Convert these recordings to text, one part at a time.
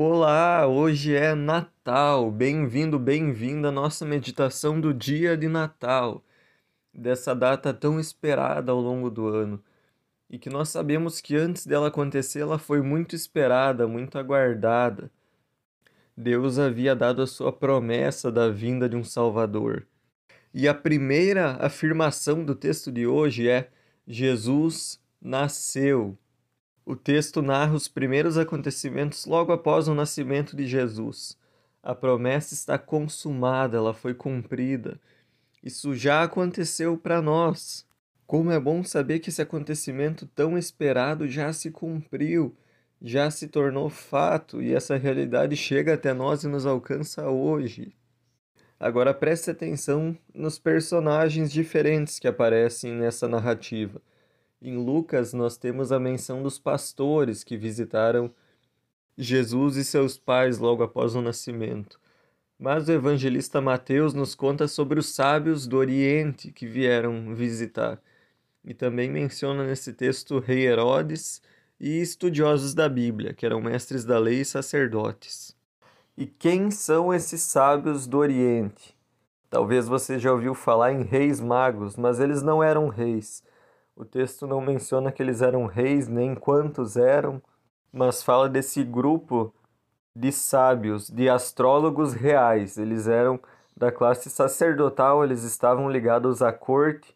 Olá, hoje é Natal. Bem-vindo, bem-vinda à nossa meditação do dia de Natal, dessa data tão esperada ao longo do ano. E que nós sabemos que antes dela acontecer, ela foi muito esperada, muito aguardada. Deus havia dado a sua promessa da vinda de um Salvador. E a primeira afirmação do texto de hoje é: Jesus nasceu. O texto narra os primeiros acontecimentos logo após o nascimento de Jesus. A promessa está consumada, ela foi cumprida. Isso já aconteceu para nós. Como é bom saber que esse acontecimento tão esperado já se cumpriu, já se tornou fato e essa realidade chega até nós e nos alcança hoje. Agora preste atenção nos personagens diferentes que aparecem nessa narrativa. Em Lucas, nós temos a menção dos pastores que visitaram Jesus e seus pais logo após o nascimento. Mas o evangelista Mateus nos conta sobre os sábios do Oriente que vieram visitar. E também menciona nesse texto rei Herodes e estudiosos da Bíblia, que eram mestres da lei e sacerdotes. E quem são esses sábios do Oriente? Talvez você já ouviu falar em reis magos, mas eles não eram reis o texto não menciona que eles eram reis nem quantos eram, mas fala desse grupo de sábios, de astrólogos reais. Eles eram da classe sacerdotal, eles estavam ligados à corte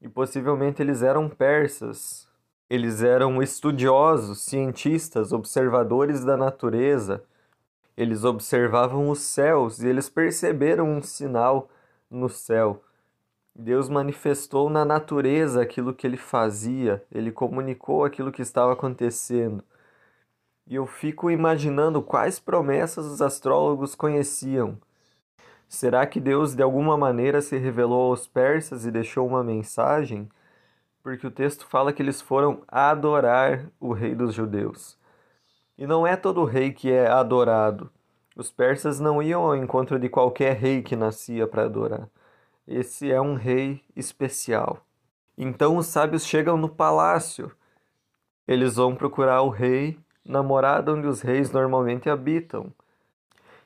e possivelmente eles eram persas. Eles eram estudiosos, cientistas, observadores da natureza. Eles observavam os céus e eles perceberam um sinal no céu. Deus manifestou na natureza aquilo que ele fazia, ele comunicou aquilo que estava acontecendo. E eu fico imaginando quais promessas os astrólogos conheciam. Será que Deus de alguma maneira se revelou aos persas e deixou uma mensagem? Porque o texto fala que eles foram adorar o rei dos judeus. E não é todo rei que é adorado. Os persas não iam ao encontro de qualquer rei que nascia para adorar. Esse é um rei especial. Então os sábios chegam no palácio. Eles vão procurar o rei, na morada onde os reis normalmente habitam.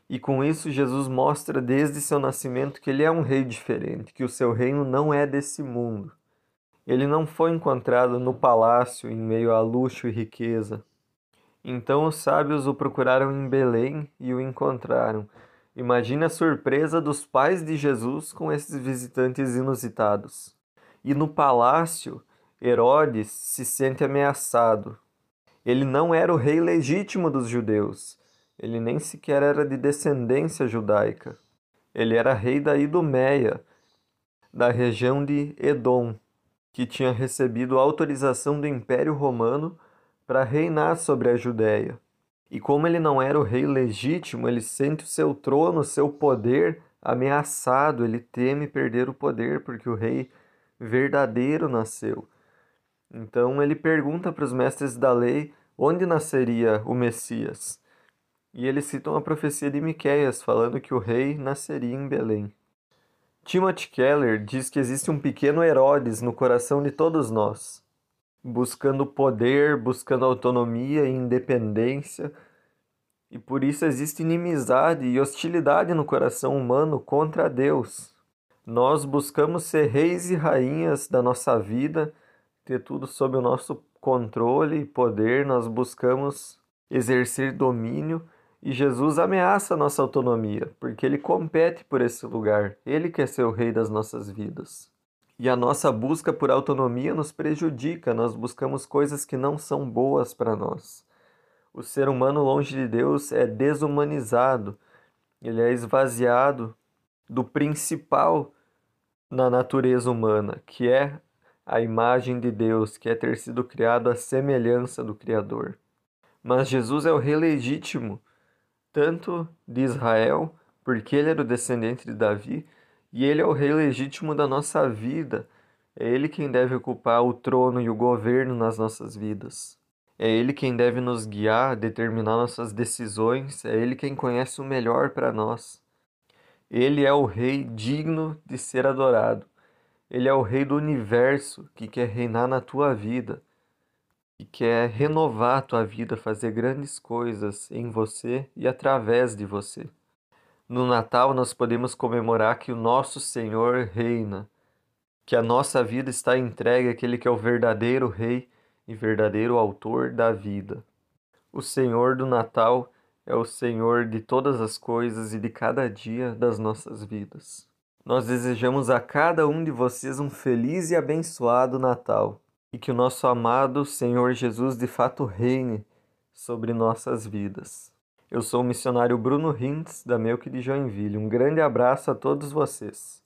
E com isso Jesus mostra desde seu nascimento que ele é um rei diferente, que o seu reino não é desse mundo. Ele não foi encontrado no palácio em meio a luxo e riqueza. Então os sábios o procuraram em Belém e o encontraram, Imagine a surpresa dos pais de Jesus com esses visitantes inusitados. E no palácio, Herodes se sente ameaçado. Ele não era o rei legítimo dos judeus. Ele nem sequer era de descendência judaica. Ele era rei da Idumeia, da região de Edom, que tinha recebido autorização do Império Romano para reinar sobre a Judéia. E como ele não era o rei legítimo, ele sente o seu trono, o seu poder ameaçado, ele teme perder o poder porque o rei verdadeiro nasceu. Então ele pergunta para os mestres da lei onde nasceria o Messias. E eles citam a profecia de Miqueias, falando que o rei nasceria em Belém. Timothy Keller diz que existe um pequeno Herodes no coração de todos nós buscando poder, buscando autonomia e independência, e por isso existe inimizade e hostilidade no coração humano contra Deus. Nós buscamos ser reis e rainhas da nossa vida, ter tudo sob o nosso controle e poder, nós buscamos exercer domínio e Jesus ameaça a nossa autonomia, porque ele compete por esse lugar, ele quer ser o rei das nossas vidas. E a nossa busca por autonomia nos prejudica, nós buscamos coisas que não são boas para nós. O ser humano longe de Deus é desumanizado, ele é esvaziado do principal na natureza humana, que é a imagem de Deus, que é ter sido criado à semelhança do Criador. Mas Jesus é o rei legítimo, tanto de Israel, porque ele era o descendente de Davi, e ele é o rei legítimo da nossa vida. É ele quem deve ocupar o trono e o governo nas nossas vidas. É ele quem deve nos guiar, determinar nossas decisões, é ele quem conhece o melhor para nós. Ele é o rei digno de ser adorado. Ele é o rei do universo que quer reinar na tua vida. e quer renovar a tua vida, fazer grandes coisas em você e através de você. No Natal nós podemos comemorar que o nosso Senhor reina, que a nossa vida está entregue àquele que é o verdadeiro rei e verdadeiro autor da vida. O Senhor do Natal é o Senhor de todas as coisas e de cada dia das nossas vidas. Nós desejamos a cada um de vocês um feliz e abençoado Natal e que o nosso amado Senhor Jesus de fato reine sobre nossas vidas. Eu sou o missionário Bruno Rintz, da Melk de Joinville. Um grande abraço a todos vocês.